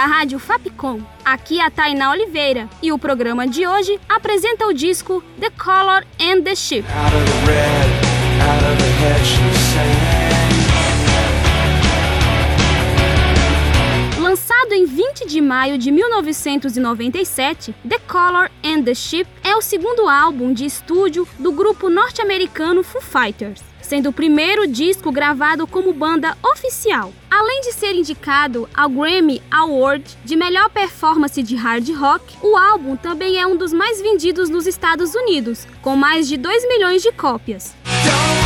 Da Rádio Fapcom. Aqui é a Tainá Oliveira e o programa de hoje apresenta o disco The Color and the Ship. Lançado em 20 de maio de 1997, The Color and the Ship é o segundo álbum de estúdio do grupo norte-americano Foo Fighters, sendo o primeiro disco gravado como banda oficial. Além de ser indicado ao Grammy Award de melhor performance de hard rock, o álbum também é um dos mais vendidos nos Estados Unidos, com mais de 2 milhões de cópias. Don't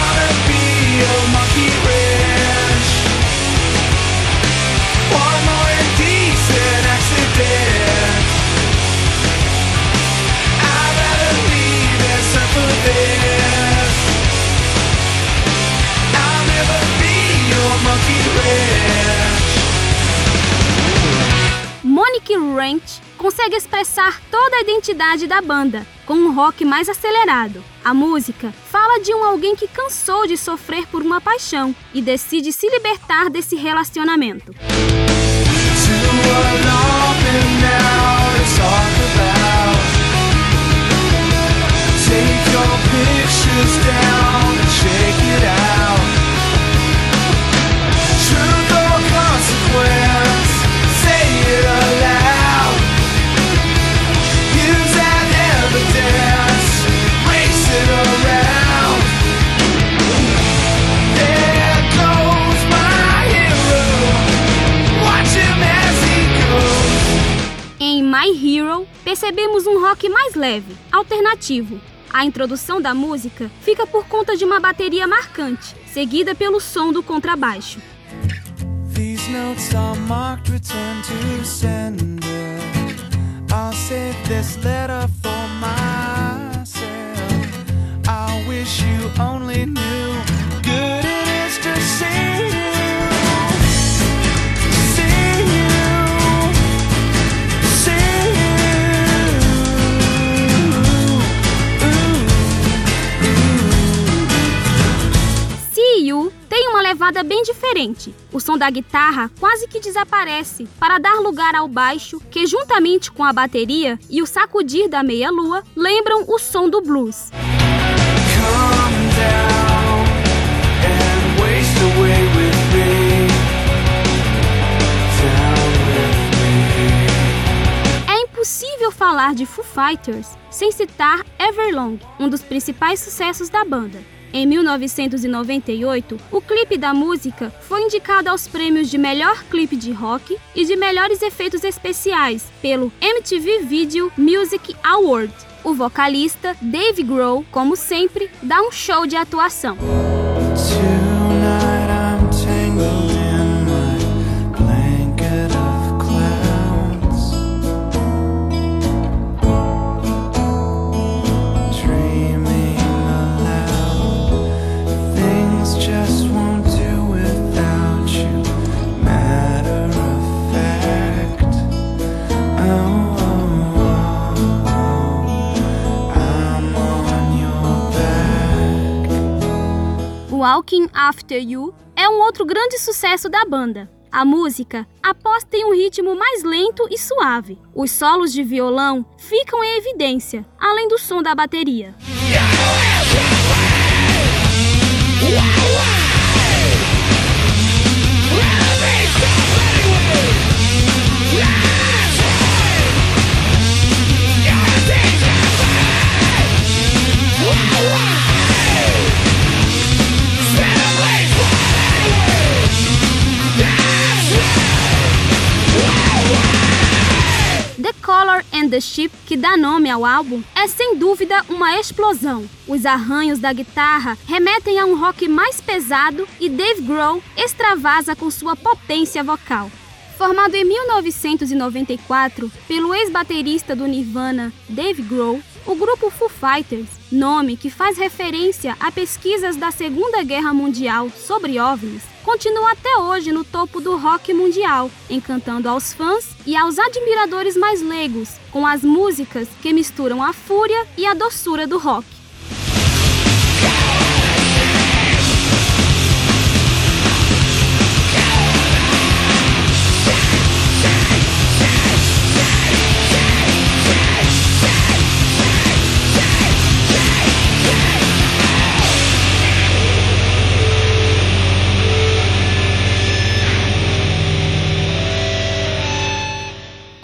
Ranch consegue expressar toda a identidade da banda, com um rock mais acelerado. A música fala de um alguém que cansou de sofrer por uma paixão e decide se libertar desse relacionamento. My Hero, percebemos um rock mais leve, alternativo. A introdução da música fica por conta de uma bateria marcante, seguida pelo som do contrabaixo. I wish you only knew levada bem diferente. O som da guitarra quase que desaparece para dar lugar ao baixo, que juntamente com a bateria e o sacudir da meia-lua lembram o som do blues. É impossível falar de Foo Fighters sem citar Everlong, um dos principais sucessos da banda. Em 1998, o clipe da música foi indicado aos prêmios de melhor clipe de rock e de melhores efeitos especiais pelo MTV Video Music Award. O vocalista Dave Grohl, como sempre, dá um show de atuação. Walking After You é um outro grande sucesso da banda. A música aposta em um ritmo mais lento e suave. Os solos de violão ficam em evidência, além do som da bateria. The Ship, que dá nome ao álbum, é sem dúvida uma explosão. Os arranhos da guitarra remetem a um rock mais pesado e Dave Grohl extravasa com sua potência vocal. Formado em 1994 pelo ex-baterista do Nirvana, Dave Grohl, o grupo Foo Fighters, nome que faz referência a pesquisas da Segunda Guerra Mundial sobre OVNIs, continua até hoje no topo do rock mundial, encantando aos fãs e aos admiradores mais leigos com as músicas que misturam a fúria e a doçura do rock.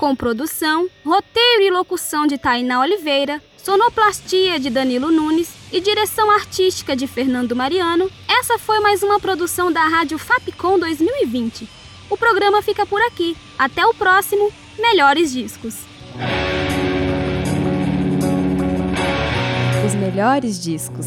Com produção, roteiro e locução de Tainá Oliveira, sonoplastia de Danilo Nunes e direção artística de Fernando Mariano, essa foi mais uma produção da Rádio Fapcom 2020. O programa fica por aqui. Até o próximo Melhores Discos. Os melhores discos.